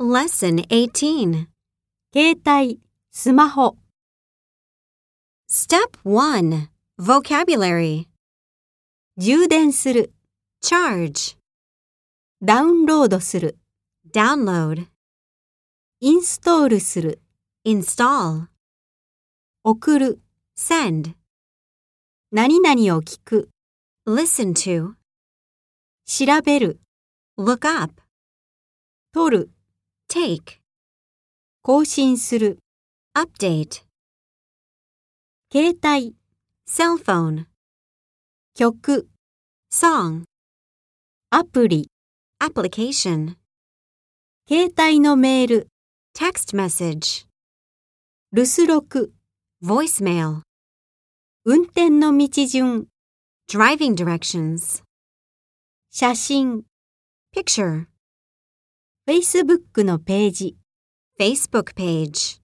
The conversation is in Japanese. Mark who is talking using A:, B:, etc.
A: Lesson 18.
B: 携帯、スマホ、
A: Step 1. Vocabulary.
B: 充電する、
A: Charge.
B: ダウンロードする、
A: Download.
B: インストールする、
A: Install.
B: 送る、
A: Send.
B: 何々を聞く、
A: Listen to.
B: 調べる、
A: Look up.
B: 取る、
A: Take.
B: 更新する、
A: Update.
B: 携帯、
A: Cell phone.
B: 曲、
A: Song.
B: アプリ、
A: Application.
B: 携帯のメール、
A: Text message.
B: 留守録、
A: Voicemail.
B: 運転の道順、
A: Driving directions.
B: 写真、
A: Picture.
B: Facebook のページ。
A: Facebook page.